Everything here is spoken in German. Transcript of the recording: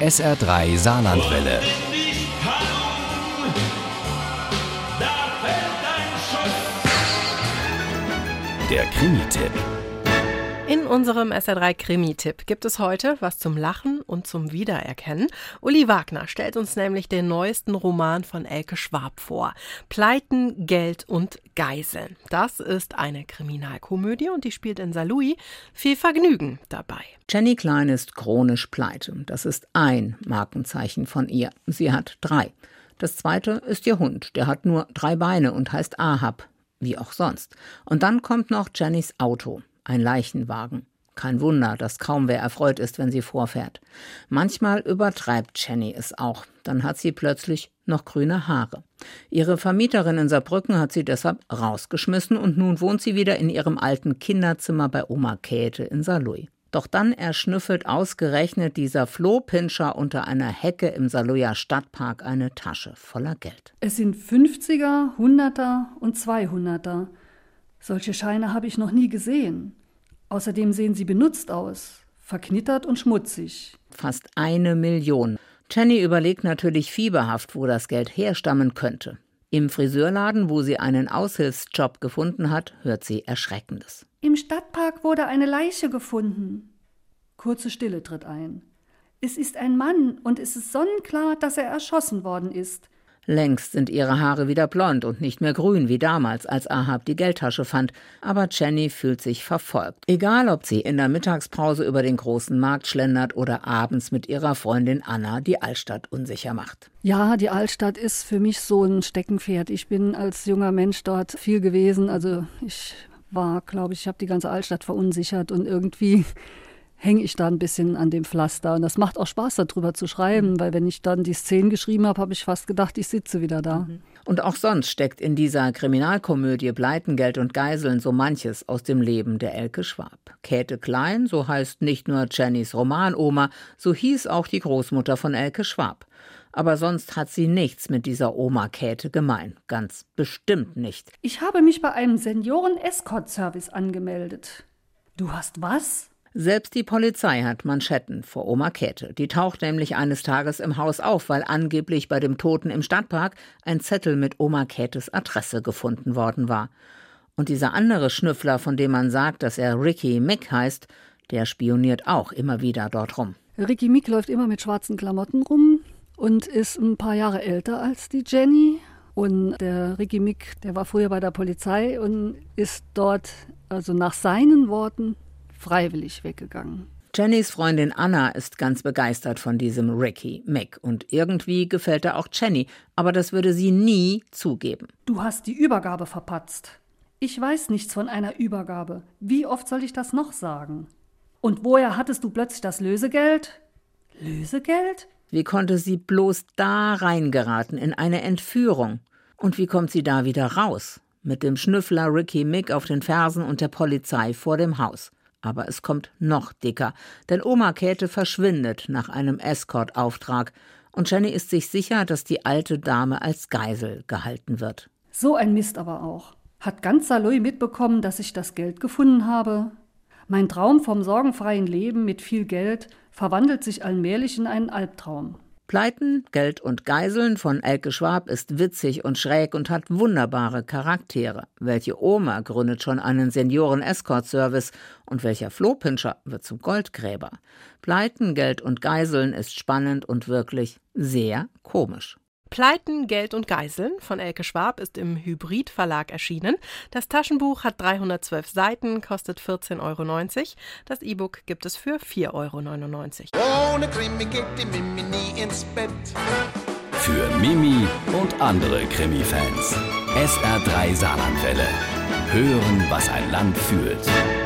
SR3 Saarlandwelle. Der Krimi-Tipp. In unserem SR3 Krimi-Tipp gibt es heute was zum Lachen und zum Wiedererkennen. Uli Wagner stellt uns nämlich den neuesten Roman von Elke Schwab vor. Pleiten, Geld und Geiseln. Das ist eine Kriminalkomödie und die spielt in Saarlouis. Viel Vergnügen dabei. Jenny Klein ist chronisch pleite. Das ist ein Markenzeichen von ihr. Sie hat drei. Das zweite ist ihr Hund. Der hat nur drei Beine und heißt Ahab. Wie auch sonst. Und dann kommt noch Jennys Auto ein Leichenwagen. Kein Wunder, dass kaum wer erfreut ist, wenn sie vorfährt. Manchmal übertreibt Jenny es auch. Dann hat sie plötzlich noch grüne Haare. Ihre Vermieterin in Saarbrücken hat sie deshalb rausgeschmissen und nun wohnt sie wieder in ihrem alten Kinderzimmer bei Oma Käthe in Saarlouis. Doch dann erschnüffelt ausgerechnet dieser Flohpinscher unter einer Hecke im Saarlouier Stadtpark eine Tasche voller Geld. Es sind 50er, 100er und 200er. Solche Scheine habe ich noch nie gesehen. Außerdem sehen sie benutzt aus, verknittert und schmutzig. Fast eine Million. Jenny überlegt natürlich fieberhaft, wo das Geld herstammen könnte. Im Friseurladen, wo sie einen Aushilfsjob gefunden hat, hört sie Erschreckendes. Im Stadtpark wurde eine Leiche gefunden. Kurze Stille tritt ein. Es ist ein Mann und es ist sonnenklar, dass er erschossen worden ist. Längst sind ihre Haare wieder blond und nicht mehr grün wie damals, als Ahab die Geldtasche fand. Aber Jenny fühlt sich verfolgt. Egal, ob sie in der Mittagspause über den großen Markt schlendert oder abends mit ihrer Freundin Anna die Altstadt unsicher macht. Ja, die Altstadt ist für mich so ein Steckenpferd. Ich bin als junger Mensch dort viel gewesen. Also ich war, glaube ich, ich habe die ganze Altstadt verunsichert und irgendwie hänge ich da ein bisschen an dem Pflaster. Und das macht auch Spaß, darüber zu schreiben, mhm. weil wenn ich dann die Szenen geschrieben habe, habe ich fast gedacht, ich sitze wieder da. Mhm. Und auch sonst steckt in dieser Kriminalkomödie Pleitengeld und Geiseln so manches aus dem Leben der Elke Schwab. Käthe Klein, so heißt nicht nur Jennys Romanoma, so hieß auch die Großmutter von Elke Schwab. Aber sonst hat sie nichts mit dieser Oma Käthe gemein. Ganz bestimmt nicht. Ich habe mich bei einem Senioren-Escort-Service angemeldet. Du hast was? Selbst die Polizei hat Manschetten vor Oma Käthe. Die taucht nämlich eines Tages im Haus auf, weil angeblich bei dem Toten im Stadtpark ein Zettel mit Oma Käthes Adresse gefunden worden war. Und dieser andere Schnüffler, von dem man sagt, dass er Ricky Mick heißt, der spioniert auch immer wieder dort rum. Ricky Mick läuft immer mit schwarzen Klamotten rum und ist ein paar Jahre älter als die Jenny. Und der Ricky Mick, der war früher bei der Polizei und ist dort, also nach seinen Worten, freiwillig weggegangen. Jennys Freundin Anna ist ganz begeistert von diesem Ricky Mick und irgendwie gefällt er auch Jenny, aber das würde sie nie zugeben. Du hast die Übergabe verpatzt. Ich weiß nichts von einer Übergabe. Wie oft soll ich das noch sagen? Und woher hattest du plötzlich das Lösegeld? Lösegeld? Wie konnte sie bloß da reingeraten in eine Entführung? Und wie kommt sie da wieder raus? Mit dem Schnüffler Ricky Mick auf den Fersen und der Polizei vor dem Haus. Aber es kommt noch dicker, denn Oma Käthe verschwindet nach einem Escort-Auftrag und Jenny ist sich sicher, dass die alte Dame als Geisel gehalten wird. So ein Mist aber auch. Hat ganz Saloy mitbekommen, dass ich das Geld gefunden habe? Mein Traum vom sorgenfreien Leben mit viel Geld verwandelt sich allmählich in einen Albtraum. Pleiten, Geld und Geiseln von Elke Schwab ist witzig und schräg und hat wunderbare Charaktere. Welche Oma gründet schon einen Senioren-Escort-Service und welcher Flohpinscher wird zum Goldgräber? Pleiten, Geld und Geiseln ist spannend und wirklich sehr komisch. Pleiten, Geld und Geiseln von Elke Schwab ist im Hybrid Verlag erschienen. Das Taschenbuch hat 312 Seiten, kostet 14,90 Euro. Das E-Book gibt es für 4,99 Euro. Ohne Krimi geht die Mimi nie ins Bett. Für Mimi und andere Krimi-Fans. SR3 Saarlandwelle. Hören, was ein Land fühlt.